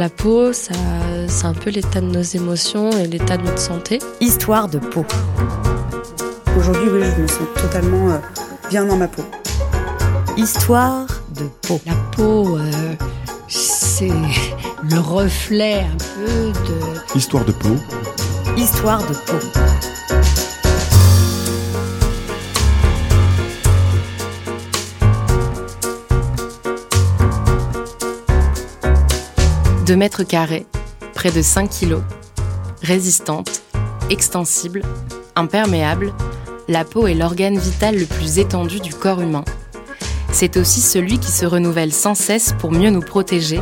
la peau, ça, c'est un peu l'état de nos émotions et l'état de notre santé. Histoire de peau. Aujourd'hui, oui, je me sens totalement euh, bien dans ma peau. Histoire de peau. La peau, euh, c'est le reflet un peu de... Histoire de peau. Histoire de peau. Deux mètres carrés, près de 5 kilos, résistante, extensible, imperméable, la peau est l'organe vital le plus étendu du corps humain. C'est aussi celui qui se renouvelle sans cesse pour mieux nous protéger,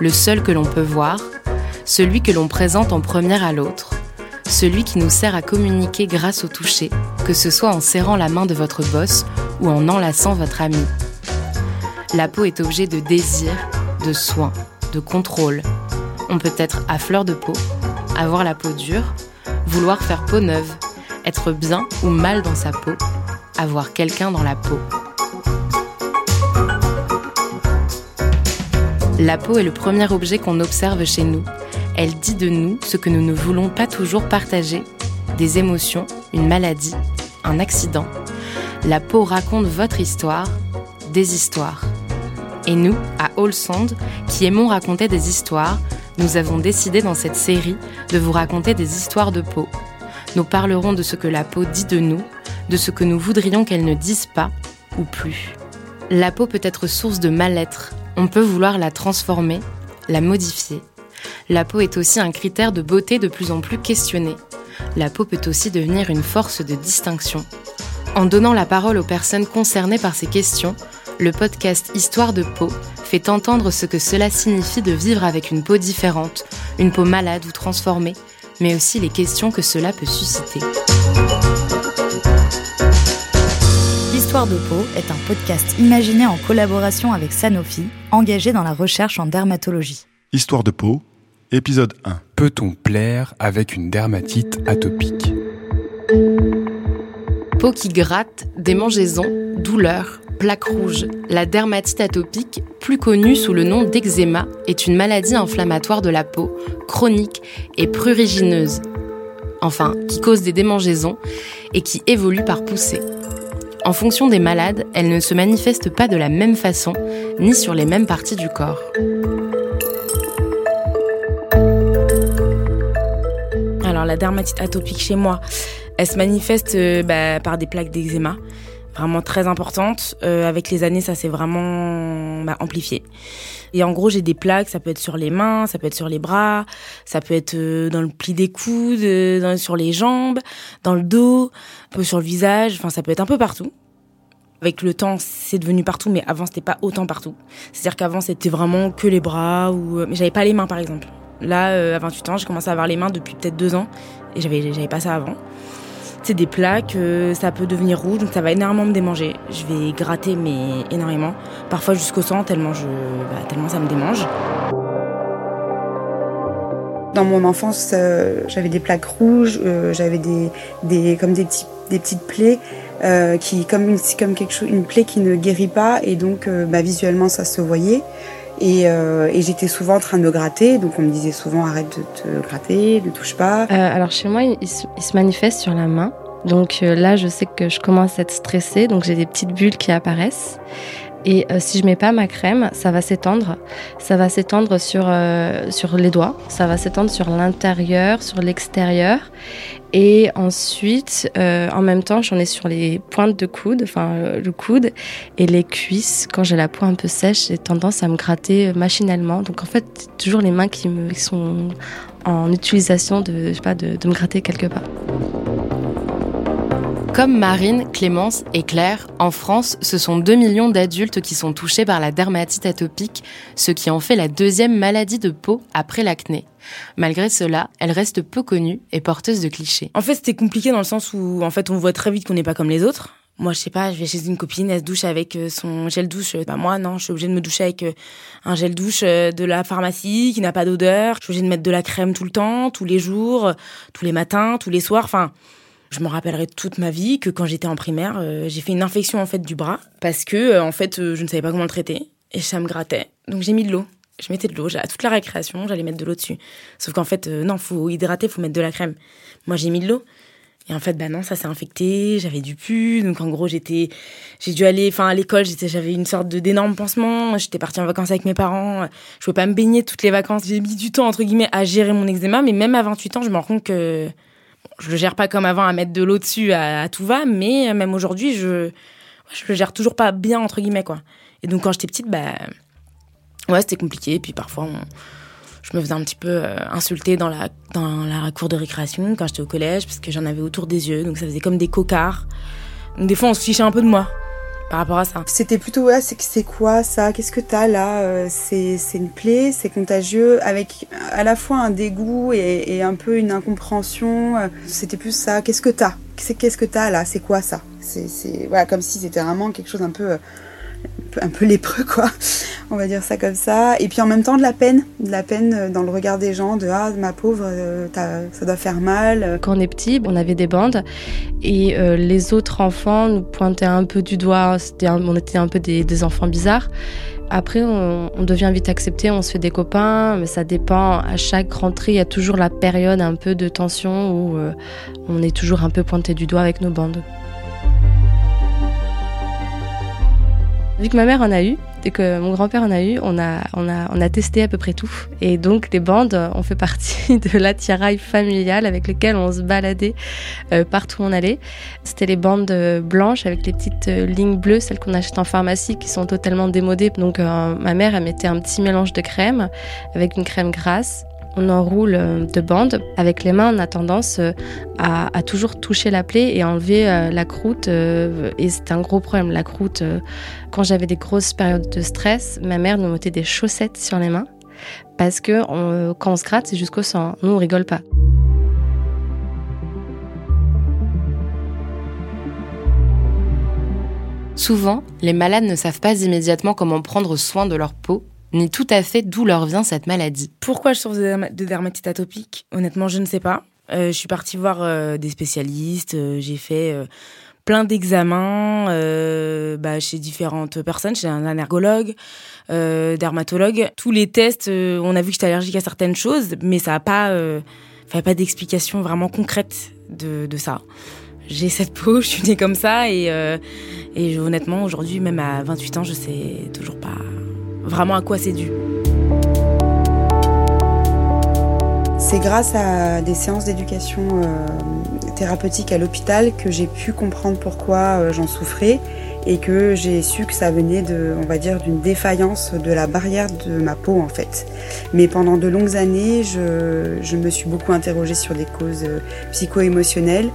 le seul que l'on peut voir, celui que l'on présente en première à l'autre, celui qui nous sert à communiquer grâce au toucher, que ce soit en serrant la main de votre boss ou en enlaçant votre ami. La peau est objet de désir, de soin, de contrôle. On peut être à fleur de peau, avoir la peau dure, vouloir faire peau neuve, être bien ou mal dans sa peau, avoir quelqu'un dans la peau. La peau est le premier objet qu'on observe chez nous. Elle dit de nous ce que nous ne voulons pas toujours partager, des émotions, une maladie, un accident. La peau raconte votre histoire, des histoires. Et nous, à All Sound, qui aimons raconter des histoires, nous avons décidé dans cette série de vous raconter des histoires de peau. Nous parlerons de ce que la peau dit de nous, de ce que nous voudrions qu'elle ne dise pas ou plus. La peau peut être source de mal-être. On peut vouloir la transformer, la modifier. La peau est aussi un critère de beauté de plus en plus questionné. La peau peut aussi devenir une force de distinction. En donnant la parole aux personnes concernées par ces questions, le podcast Histoire de peau fait entendre ce que cela signifie de vivre avec une peau différente, une peau malade ou transformée, mais aussi les questions que cela peut susciter. Histoire de peau est un podcast imaginé en collaboration avec Sanofi, engagé dans la recherche en dermatologie. Histoire de peau, épisode 1. Peut-on plaire avec une dermatite atopique? Peau qui gratte, démangeaisons, douleurs, plaques rouges. La dermatite atopique, plus connue sous le nom d'eczéma, est une maladie inflammatoire de la peau, chronique et prurigineuse. Enfin, qui cause des démangeaisons et qui évolue par poussée. En fonction des malades, elle ne se manifeste pas de la même façon, ni sur les mêmes parties du corps. Alors la dermatite atopique chez moi, elle se manifeste euh, bah, par des plaques d'eczéma, vraiment très importantes. Euh, avec les années, ça s'est vraiment bah, amplifié. Et en gros, j'ai des plaques, ça peut être sur les mains, ça peut être sur les bras, ça peut être euh, dans le pli des coudes, euh, dans- sur les jambes, dans le dos, un peu sur le visage, enfin ça peut être un peu partout. Avec le temps, c'est devenu partout, mais avant, c'était pas autant partout. C'est-à-dire qu'avant, c'était vraiment que les bras, ou... euh, mais j'avais pas les mains, par exemple. Là, euh, à 28 ans, j'ai commencé à avoir les mains depuis peut-être deux ans, et j'avais, j'avais pas ça avant. C'est des plaques, ça peut devenir rouge, donc ça va énormément me démanger. Je vais gratter, mais énormément. Parfois jusqu'au sang, tellement, bah, ça me démange. Dans mon enfance, euh, j'avais des plaques rouges, euh, j'avais des, des, des, petits, petites plaies, euh, qui, comme, une, plaie qui ne guérit pas, et donc bah, visuellement ça se voyait. Et, euh, et j'étais souvent en train de gratter, donc on me disait souvent arrête de te gratter, ne touche pas. Euh, alors chez moi, il, il se, il se manifeste sur la main. Donc euh, là, je sais que je commence à être stressée, donc j'ai des petites bulles qui apparaissent. Et euh, si je mets pas ma crème, ça va s'étendre. Ça va s'étendre sur, euh, sur les doigts, ça va s'étendre sur l'intérieur, sur l'extérieur. Et ensuite, euh, en même temps, j'en ai sur les pointes de coude, enfin le coude et les cuisses. Quand j'ai la peau un peu sèche, j'ai tendance à me gratter machinalement. Donc en fait, toujours les mains qui, me, sont en utilisation de, je sais pas, de me gratter quelque part. Comme Marine, Clémence et Claire, en France, ce sont 2 millions d'adultes qui sont touchés par la dermatite atopique, ce qui en fait la deuxième maladie de peau après l'acné. Malgré cela, elle reste peu connue et porteuse de clichés. En fait, c'était compliqué dans le sens où, en fait, on voit très vite qu'on n'est pas comme les autres. Moi, je sais pas, je vais chez une copine, elle se douche avec euh, son gel douche. Bah, moi, non, je suis obligée de me doucher avec euh, un gel douche euh, de la pharmacie qui n'a pas d'odeur. Je suis obligée de mettre de la crème tout le temps, tous les jours, tous les matins, tous les soirs. Enfin, je me rappellerai toute ma vie que quand j'étais en primaire, euh, j'ai fait une infection en fait du bras parce que euh, en fait, euh, je ne savais pas comment le traiter et ça me grattait. Donc j'ai mis de l'eau. Je mettais de l'eau, à toute la récréation, j'allais mettre de l'eau dessus. Sauf qu'en fait, non, faut hydrater, faut mettre de la crème. Moi, j'ai mis de l'eau. Et en fait, bah non, ça s'est infecté, j'avais du pu, donc en gros, j'étais, j'ai dû aller, enfin, à l'école, j'étais, j'avais une sorte de d'énorme pansement, j'étais partie en vacances avec mes parents, je pouvais pas me baigner toutes les vacances, j'ai mis du temps, entre guillemets, à gérer mon eczéma, mais même à 28 ans, je me rends compte que je le gère pas comme avant à mettre de l'eau dessus à, tout va, mais même aujourd'hui, je, je le gère toujours pas bien, entre guillemets, quoi. Et donc, quand j'étais petite, bah, ouais, c'était compliqué, puis parfois, je me faisais un petit peu euh, insulter dans la, dans la cour de récréation quand j'étais au collège, parce que j'en avais autour des yeux, donc ça faisait comme des cocards. Donc des fois, on se fichait un peu de moi par rapport à ça. C'était plutôt, ouais, c'est quoi ça? Qu'est-ce que t'as là? Euh, C'est une plaie, c'est contagieux, avec à la fois un dégoût et, et un peu une incompréhension. Euh, c'était plus ça. Qu'est-ce que t'as? Qu'est-ce que t'as là? C'est quoi ça? C'est voilà, comme si c'était vraiment quelque chose un peu un peu lépreux, quoi. On va dire ça comme ça. Et puis en même temps, de la peine. De la peine euh, dans le regard des gens, de Ah, ma pauvre, euh, ça doit faire mal. Quand on est petit, on avait des bandes. Et euh, les autres enfants nous pointaient un peu du doigt. on était un peu des, enfants bizarres. Après, on, devient vite accepté, on se fait des copains, mais ça dépend. À chaque rentrée, il y a toujours la période un peu de tension où on est toujours un peu pointé du doigt avec nos bandes. Vu que ma mère en a eu, et que mon grand-père en a eu, on a, on, a, on a testé à peu près tout. Et donc les bandes ont fait partie de l'attirail familial avec lequel on se baladait euh, partout où on allait. C'était les bandes euh, blanches avec les petites euh, lignes bleues, celles qu'on achète en pharmacie qui sont totalement démodées. Donc ma mère, elle mettait un petit mélange de crème avec une crème grasse on enroule euh, de bandes. Avec les mains, on a tendance euh, à, toujours toucher la plaie et enlever euh, la croûte. Et c'est un gros problème, la croûte. Quand j'avais des grosses périodes de stress, ma mère nous mettait des chaussettes sur les mains parce que quand on se gratte, c'est jusqu'au sang. Nous, on rigole pas. Souvent, les malades ne savent pas immédiatement comment prendre soin de leur peau ni tout à fait d'où leur vient cette maladie. Pourquoi je souffre de dermatite atopique Honnêtement, je ne sais pas. Euh, je suis partie voir euh, des spécialistes, euh, j'ai fait plein d'examens bah, chez différentes personnes, chez un allergologue, dermatologue. Tous les tests, on a vu que j'étais allergique à certaines choses, mais ça n'a pas, enfin, pas d'explication vraiment concrète de, ça. J'ai cette peau, je suis née comme ça, et, et honnêtement, aujourd'hui, même à 28 ans, je sais toujours pas vraiment à quoi c'est dû? C'est grâce à des séances d'éducation euh, thérapeutique à l'hôpital que j'ai pu comprendre pourquoi euh, j'en souffrais et que j'ai su que ça venait de, on va dire, d'une défaillance de la barrière de ma peau en fait. Mais pendant de longues années, je, je me suis beaucoup interrogée sur des causes euh, psycho-émotionnelles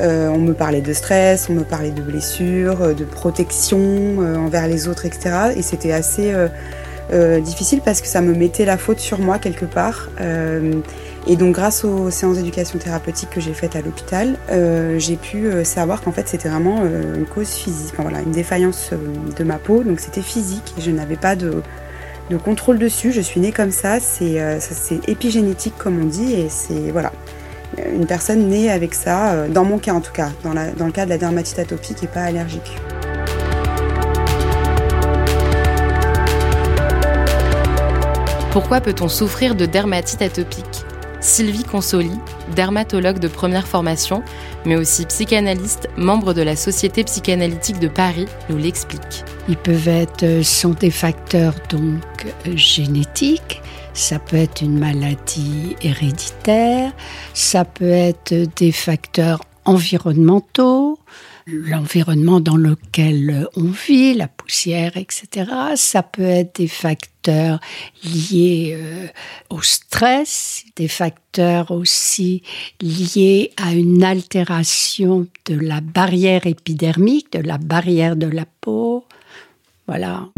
euh, on me parlait de stress, on me parlait de blessures, euh, de protection euh, envers les autres, etc. Et c'était assez difficile parce que ça me mettait la faute sur moi quelque part. et donc grâce aux séances d'éducation thérapeutique que j'ai faites à l'hôpital, j'ai pu savoir qu'en fait c'était vraiment une cause physique, une défaillance de ma peau. Donc c'était physique je n'avais pas de, de contrôle dessus. Je suis née comme ça, c'est épigénétique comme on dit et c'est voilà une personne née avec ça, euh, dans mon cas en tout cas, dans, le cas de la dermatite atopique et pas allergique. Pourquoi peut-on souffrir de dermatite atopique? Sylvie Consoli, dermatologue de première formation, mais aussi psychanalyste, membre de la Société psychanalytique de Paris, nous l'explique. Ils peuvent être, euh, sont des facteurs donc euh, génétiques, ça peut être une maladie héréditaire, ça peut être des facteurs environnementaux, l'environnement dans lequel on vit, la poussière, etc. Ça peut être des facteurs liés euh, au stress, des facteurs aussi liés à une altération de la barrière épidermique, de la barrière de la peau. Voilà.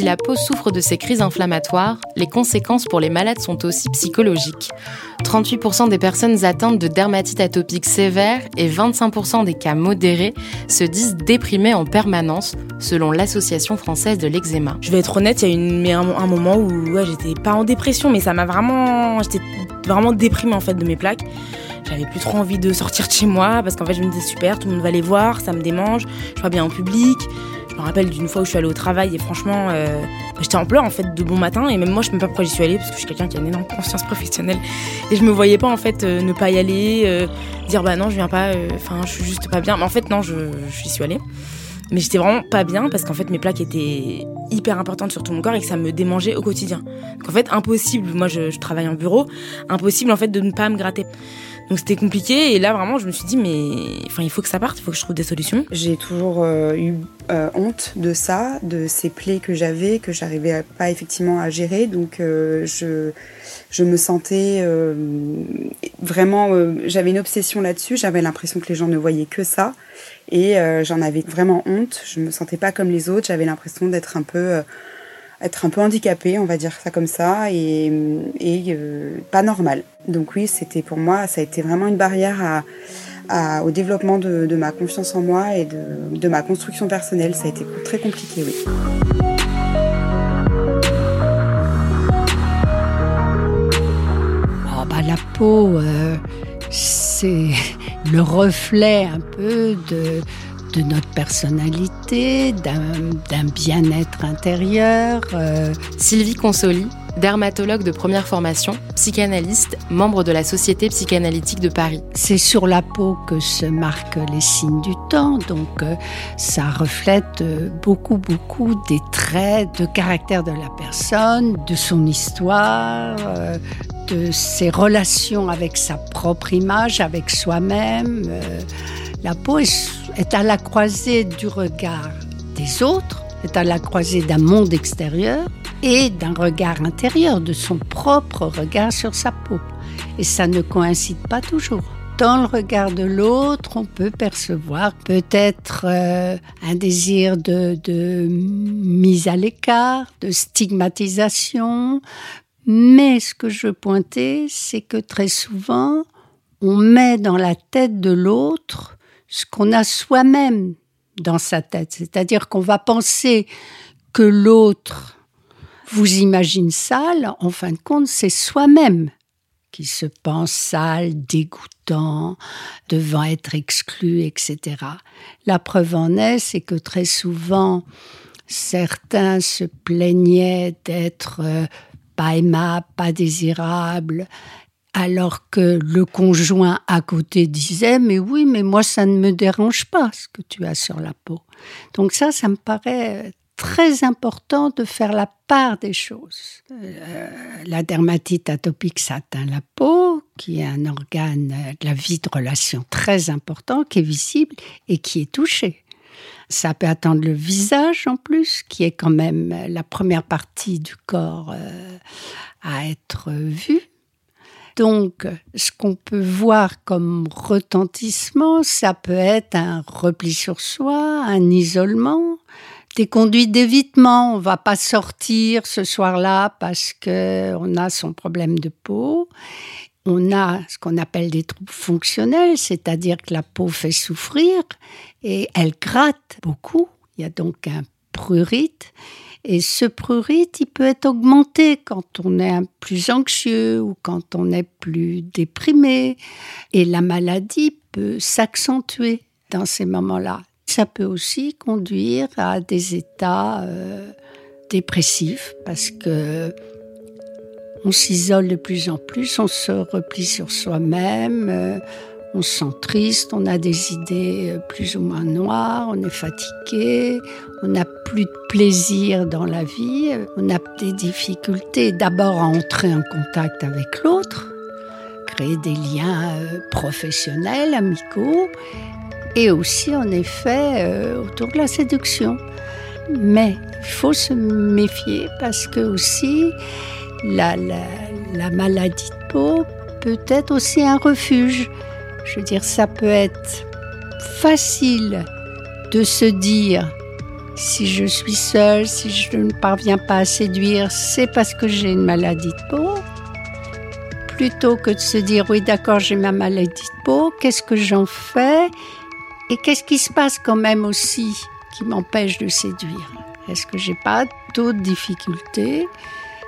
Si la peau souffre de ces crises inflammatoires, les conséquences pour les malades sont aussi psychologiques. 38% des personnes atteintes de dermatite atopique sévère et 25% des cas modérés se disent déprimés en permanence, selon l'Association française de l'eczéma. Je vais être honnête, il y a une, un, moment où j'étais pas en dépression, mais ça m'a vraiment. J'étais vraiment déprimée en fait de mes plaques. J'avais plus trop envie de sortir de chez moi parce qu'en fait je me disais super, tout le monde va les voir, ça me démange, je vois bien en public. Je me rappelle d'une fois où je suis allée au travail et franchement, euh, j'étais en pleurs en fait de bon matin et même moi je ne sais pas pourquoi j'y suis allée parce que je suis quelqu'un qui a une énorme conscience professionnelle et je me voyais pas en fait euh, ne pas y aller, euh, dire bah non je viens pas, enfin je suis juste pas bien. Mais en fait non, je, je suis allée. Mais j'étais vraiment pas bien parce qu'en fait mes plaques étaient hyper importantes sur tout mon corps et que ça me démangeait au quotidien. Donc en fait impossible, moi je, je travaille en bureau, impossible en fait de ne pas me gratter. Donc c'était compliqué et là vraiment je me suis dit mais enfin il faut que ça parte, il faut que je trouve des solutions. J'ai toujours euh, eu euh, honte de ça, de ces plaies que j'avais, que j'arrivais pas effectivement à gérer. Donc euh, je, je me sentais vraiment, j'avais une obsession là-dessus, j'avais l'impression que les gens ne voyaient que ça et j'en avais vraiment honte. Je me sentais pas comme les autres, j'avais l'impression d'être un peu être un peu handicapée, on va dire ça comme ça, et, euh, pas normal. Donc oui, c'était pour moi, ça a été vraiment une barrière au développement de, ma confiance en moi et de, ma construction personnelle. Ça a été très compliqué, oui. Oh, bah, la peau, euh, c'est le reflet un peu de notre personnalité, d'un bien-être intérieur. Euh. Sylvie Consoli, dermatologue de première formation, psychanalyste, membre de la Société psychanalytique de Paris. C'est sur la peau que se marquent les signes du temps, donc euh, ça reflète euh, beaucoup, beaucoup des traits de caractère de la personne, de son histoire, de ses relations avec sa propre image, avec soi-même. La peau est à la croisée du regard des autres, est à la croisée d'un monde extérieur et d'un regard intérieur, de son propre regard sur sa peau. Et ça ne coïncide pas toujours. Dans le regard de l'autre, on peut percevoir peut-être euh, un désir de, de mise à l'écart, de stigmatisation. Mais ce que je pointais, c'est que très souvent, on met dans la tête de l'autre ce qu'on a soi-même dans sa tête. C'est-à-dire qu'on va penser que l'autre vous imagine sale, en fin de compte, c'est soi-même qui se pense sale, dégoûtant, devant être exclu, etc. La preuve en est, c'est que très souvent, certains se plaignaient d'être euh, pas aimables, pas désirables, alors que le conjoint à côté disait mais oui mais moi ça ne me dérange pas ce que tu as sur la peau donc ça ça me paraît très important de faire la part des choses. Euh, la dermatite atopique ça atteint la peau qui est un organe de la vie de relation très important qui est visible et qui est touché. Ça peut atteindre le visage en plus, qui est quand même la première partie du corps euh, à être vue. Donc, ce qu'on peut voir comme retentissement, ça peut être un repli sur soi, un isolement, des conduites d'évitement. On va pas sortir ce soir-là parce que on a son problème de peau. On a ce qu'on appelle des troubles fonctionnels, c'est-à-dire que la peau fait souffrir et elle gratte beaucoup. Il y a donc un prurite et ce prurite, il peut être augmenté quand on est plus anxieux ou quand on est plus déprimé. Et la maladie peut s'accentuer dans ces moments-là. Ça peut aussi conduire à des états euh, dépressifs parce que on s'isole de plus en plus, on se replie sur soi-même. Euh, on se sent triste, on a des idées euh, plus ou moins noires, on est fatigué, on n'a plus de plaisir dans la vie, on a des difficultés d'abord à entrer en contact avec l'autre, créer des liens euh, professionnels, amicaux, et aussi en effet euh, autour de la séduction. Mais il faut se méfier parce que aussi la, la maladie de peau peut être aussi un refuge. Je veux dire, ça peut être facile de se dire si je suis seule, si je ne parviens pas à séduire, c'est parce que j'ai une maladie de peau. Plutôt que de se dire oui d'accord j'ai ma maladie de peau, qu'est-ce que j'en fais? Et qu'est-ce qui se passe quand même aussi qui m'empêche de séduire? Est-ce que j'ai pas d'autres difficultés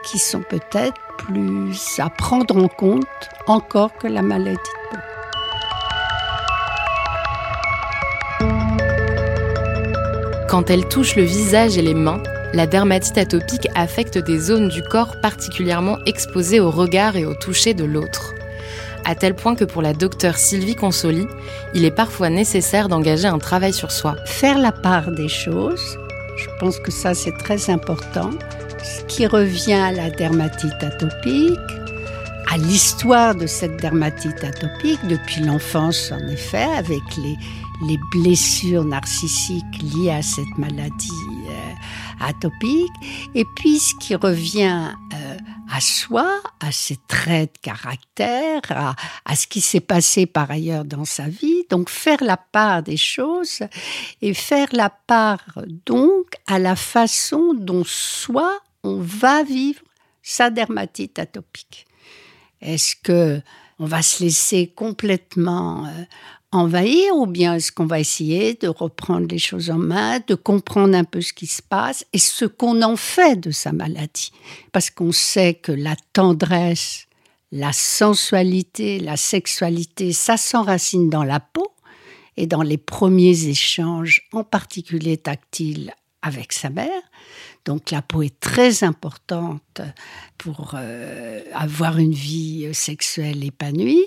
qui sont peut-être plus à prendre en compte encore que la maladie de peau? Quand elle touche le visage et les mains, la dermatite atopique affecte des zones du corps particulièrement exposées au regard et au toucher de l'autre. À tel point que pour la docteure Sylvie Consoli, il est parfois nécessaire d'engager un travail sur soi. Faire la part des choses, je pense que ça c'est très important. Ce qui revient à la dermatite atopique, à l'histoire de cette dermatite atopique depuis l'enfance en effet, avec les, les blessures narcissiques liées à cette maladie euh, atopique, et puis ce qui revient euh, à soi, à ses traits de caractère, à, à ce qui s'est passé par ailleurs dans sa vie, donc faire la part des choses et faire la part donc à la façon dont soi on va vivre sa dermatite atopique. Est-ce que on va se laisser complètement euh, envahir ou bien est-ce qu'on va essayer de reprendre les choses en main, de comprendre un peu ce qui se passe et ce qu'on en fait de sa maladie? Parce qu'on sait que la tendresse, la sensualité, la sexualité, ça s'enracine dans la peau et dans les premiers échanges, en particulier tactiles, avec sa mère. Donc la peau est très importante pour euh, avoir une vie sexuelle épanouie.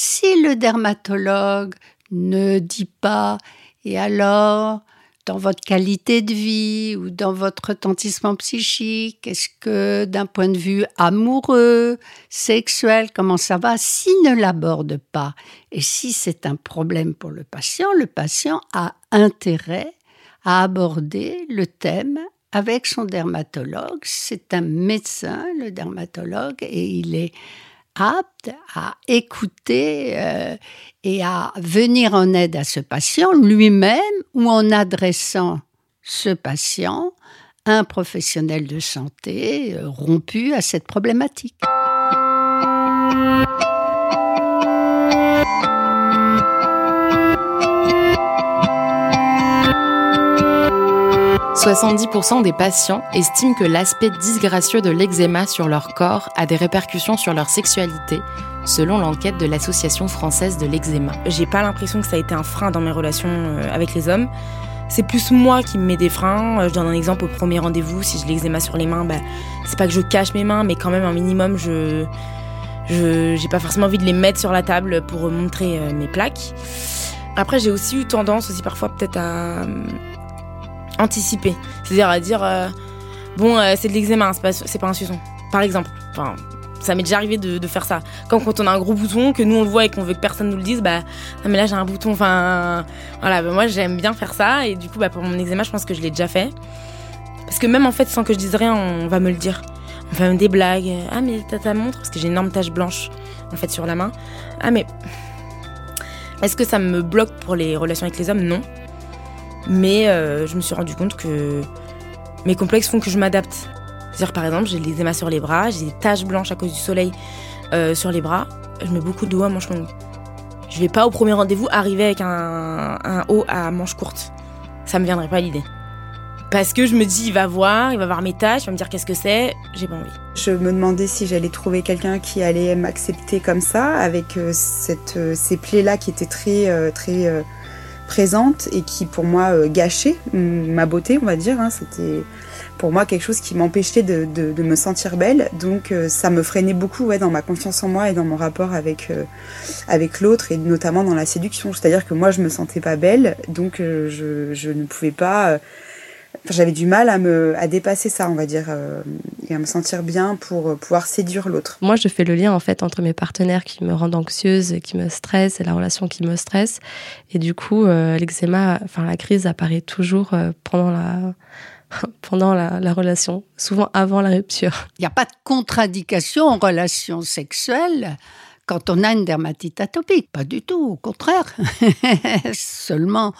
Si le dermatologue ne dit pas et alors dans votre qualité de vie ou dans votre retentissement psychique Est-ce que d'un point de vue amoureux, sexuel, comment ça va? S'il ne l'aborde pas et si c'est un problème pour le patient, le patient a intérêt à aborder le thème avec son dermatologue. C'est un médecin, le dermatologue, et il est à écouter euh, et à venir en aide à ce patient lui-même ou en adressant ce patient un professionnel de santé euh, rompu à cette problématique. 70% des patients estiment que l'aspect disgracieux de l'eczéma sur leur corps a des répercussions sur leur sexualité, selon l'enquête de l'Association française de l'eczéma. J'ai pas l'impression que ça a été un frein dans mes relations euh, avec les hommes. C'est plus moi qui me mets des freins. Euh, je donne un exemple au premier rendez-vous. Si j'ai l'eczéma sur les mains, bah, c'est pas que je cache mes mains, mais quand même un minimum, je j'ai pas forcément envie de les mettre sur la table pour montrer euh, mes plaques. Après, j'ai aussi eu tendance aussi parfois peut-être à anticiper. C'est-à-dire à dire, euh, bon, euh, c'est de l'eczéma, c'est pas, pas un suçon. Par exemple. Enfin, ça m'est déjà arrivé de, faire ça. Comme quand on a un gros bouton, que nous on le voit et qu'on veut que personne nous le dise, bah, non mais là j'ai un bouton, enfin, voilà, bah, moi j'aime bien faire ça et du coup, bah, pour mon eczéma, je pense que je l'ai déjà fait. Parce que même en fait, sans que je dise rien, on va me le dire. On va me des blagues. Ah, mais t'as ta montre Parce que j'ai une énorme tache blanche, en fait, sur la main. Ah, mais. Est-ce que ça me bloque pour les relations avec les hommes? Non. Mais euh, je me suis rendu compte que mes complexes font que je m'adapte. C'est-à-dire, par exemple, j'ai les émas sur les bras, j'ai des taches blanches à cause du soleil euh, sur les bras. Je mets beaucoup de haut à manches longues. Je vais pas au premier rendez-vous arriver avec un, haut à manches courtes. Ça me viendrait pas l'idée. Parce que je me dis, il va voir, il va voir mes tâches, il va me dire qu'est-ce que c'est, j'ai pas envie. Je me demandais si j'allais trouver quelqu'un qui allait m'accepter comme ça, avec euh, cette, ces plaies-là qui étaient très, très présente et qui pour moi euh, gâchait ma beauté, on va dire. Hein. C'était pour moi quelque chose qui m'empêchait de, me sentir belle. Donc euh, ça me freinait beaucoup ouais, dans ma confiance en moi et dans mon rapport avec, euh, avec l'autre et notamment dans la séduction. C'est-à-dire que moi je me sentais pas belle, donc je, je, ne pouvais pas j'avais du mal à me à dépasser ça, on va dire, euh, et à me sentir bien pour euh, pouvoir séduire l'autre. Moi, je fais le lien en fait entre mes partenaires qui me rendent anxieuse et qui me stressent et la relation qui me stresse. Et du coup, euh, l'eczéma, enfin la crise apparaît toujours pendant la pendant la, la, relation, souvent avant la rupture. Il n'y a pas de contradiction en relation sexuelle quand on a une dermatite atopique, pas du tout, au contraire. Seulement,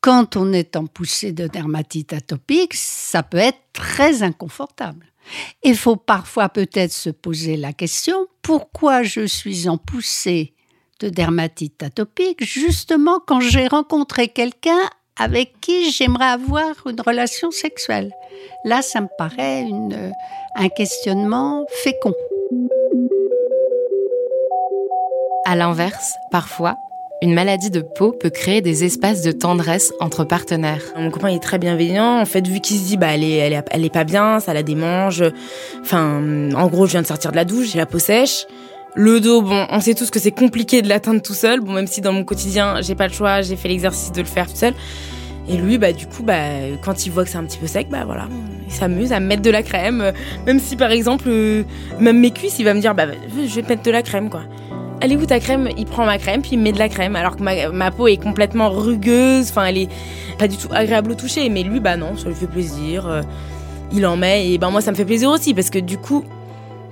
quand on est en poussée de dermatite atopique, ça peut être très inconfortable. Il faut parfois peut-être se poser la question, pourquoi je suis en poussée de dermatite atopique justement quand j'ai rencontré quelqu'un avec qui j'aimerais avoir une relation sexuelle? Là, ça me paraît une, un questionnement fécond. À l'inverse, parfois, une maladie de peau peut créer des espaces de tendresse entre partenaires. Mon copain est très bienveillant. En fait, vu qu'il se dit, bah, elle est, elle est, pas bien, ça la démange. Enfin, en gros, je viens de sortir de la douche, j'ai la peau sèche. Le dos, bon, on sait tous que c'est compliqué de l'atteindre tout seul. Bon, même si dans mon quotidien, j'ai pas le choix, j'ai fait l'exercice de le faire tout seul. Et lui, bah, du coup, bah, quand il voit que c'est un petit peu sec, bah, voilà, il s'amuse à me mettre de la crème. Même si, par exemple, euh, même mes cuisses, il va me dire, bah, je vais mettre de la crème, quoi. Allez où ta crème? Il prend ma crème, puis il me met de la crème, alors que ma, ma peau est complètement rugueuse. Enfin, elle est pas du tout agréable au toucher. Mais lui, bah non, ça lui fait plaisir. euh, il en met, et ben moi, ça me fait plaisir aussi, parce que du coup,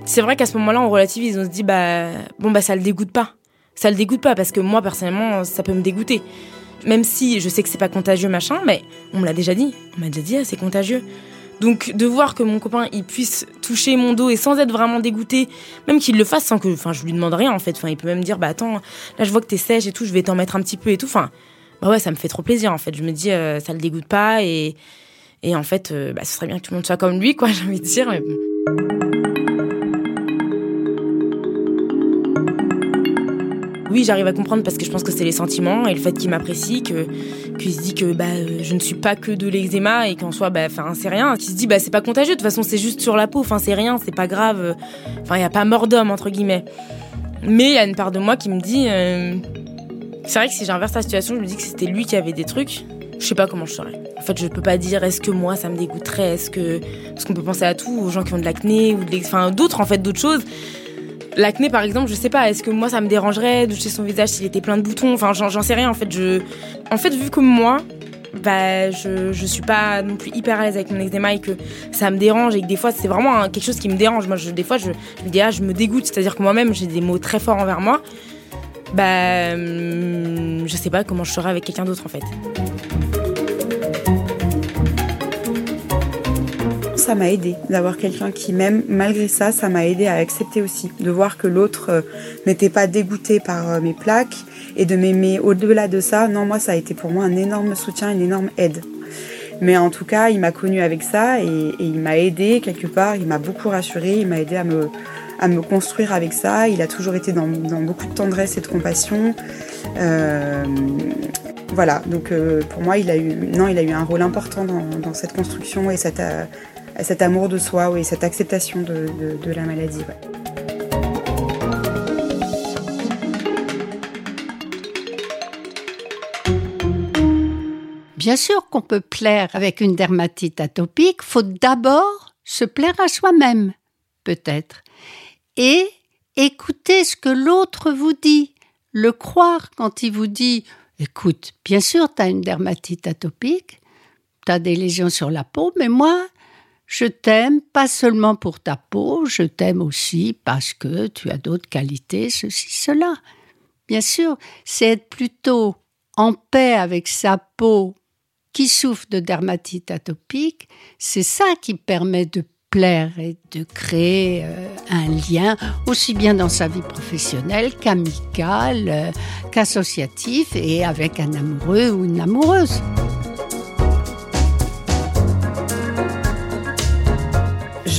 c'est vrai qu'à ce moment-là, on relativise, on se dit, bah, bon, bah, ça le dégoûte pas. Ça le dégoûte pas, parce que moi, personnellement, ça peut me dégoûter. Même si je sais que c'est pas contagieux, machin, mais on me l'a déjà dit. On m'a déjà dit, ah, c'est contagieux. Donc, de voir que mon copain, il puisse toucher mon dos et sans être vraiment dégoûté, même qu'il le fasse sans que, enfin, je lui demande rien, en fait. Enfin, il peut même dire, bah, attends, là, je vois que t'es sèche et tout, je vais t'en mettre un petit peu et tout. Enfin, bah ouais, ça me fait trop plaisir, en fait. Je me dis, euh, ça le dégoûte pas et, et en fait, euh, bah, ce serait bien que tout le monde soit comme lui, quoi, j'ai envie de dire, mais Oui, j'arrive à comprendre parce que je pense que c'est les sentiments et le fait qu'il m'apprécie, que qu'il se dit que bah euh, je ne suis pas que de l'eczéma et qu'en soi bah enfin c'est rien, qu'il se dit bah c'est pas contagieux. De toute façon c'est juste sur la peau, enfin c'est rien, c'est pas grave, enfin il y a pas mort d'homme entre guillemets. Mais il y a une part de moi qui me dit euh, c'est vrai que si j'inverse la situation, je me dis que c'était lui qui avait des trucs, je sais pas comment je serais. En fait, je peux pas dire est-ce que moi ça me dégoûterait, est-ce que parce qu'on peut penser à tout, aux gens qui ont de l'acné ou enfin d'autres en fait d'autres choses. L'acné, par exemple, je sais pas, est-ce que moi ça me dérangerait de toucher son visage s'il était plein de boutons? Enfin, j'en sais rien en fait. Je... En fait, vu que moi, bah, je, je suis pas non plus hyper à l'aise avec mon eczéma et que ça me dérange et que des fois c'est vraiment quelque chose qui me dérange. Moi, des fois, ah, je me dégoûte, c'est-à-dire que moi-même j'ai des mots très forts envers moi. Bah, hum, je sais pas comment je serais avec quelqu'un d'autre en fait. M'a aidé d'avoir quelqu'un qui m'aime. Malgré ça, ça m'a aidé à accepter aussi, de voir que l'autre euh, n'était pas dégoûté par euh, mes plaques et de m'aimer au-delà de ça. Non, moi, ça a été pour moi un énorme soutien, une énorme aide. Mais en tout cas, il m'a connu avec ça et, il m'a aidé quelque part. Il m'a beaucoup rassuré. Il m'a aidé à me, à me construire avec ça. Il a toujours été dans, dans beaucoup de tendresse et de compassion. Euh, voilà. Donc pour moi, il a eu, non, il a eu un rôle important dans, cette construction et cette, cet amour de soi et cette acceptation de, la maladie. Bien sûr qu'on peut plaire avec une dermatite atopique, faut d'abord se plaire à soi-même, peut-être, et écouter ce que l'autre vous dit, le croire quand il vous dit Écoute, bien sûr, tu as une dermatite atopique, tu as des lésions sur la peau, mais moi, je t'aime pas seulement pour ta peau, je t'aime aussi parce que tu as d'autres qualités, ceci, cela. Bien sûr, c'est être plutôt en paix avec sa peau qui souffre de dermatite atopique, c'est ça qui permet de plaire et de créer euh, un lien aussi bien dans sa vie professionnelle qu'amical, euh, qu'associatif et avec un amoureux ou une amoureuse.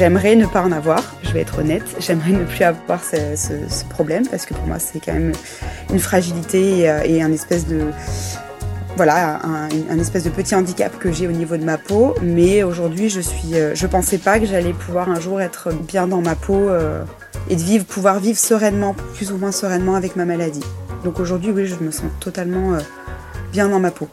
J'aimerais ne pas en avoir, je vais être honnête. J'aimerais ne plus avoir ce, problème parce que pour moi c'est quand même une fragilité et, euh, un espèce de voilà un, espèce de petit handicap que j'ai au niveau de ma peau. Mais aujourd'hui je suis, euh, je pensais pas que j'allais pouvoir un jour être bien dans ma peau euh, et pouvoir vivre sereinement, plus ou moins sereinement avec ma maladie. Donc aujourd'hui oui je me sens totalement bien dans ma peau.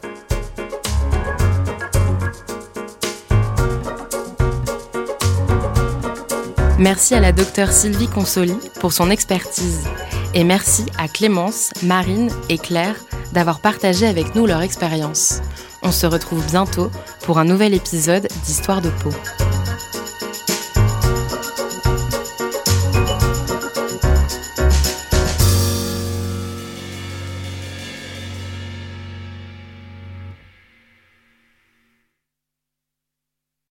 Merci à la docteure Sylvie Consoli pour son expertise. Et merci à Clémence, Marine et Claire d'avoir partagé avec nous leur expérience. On se retrouve bientôt pour un nouvel épisode d'Histoire de peau.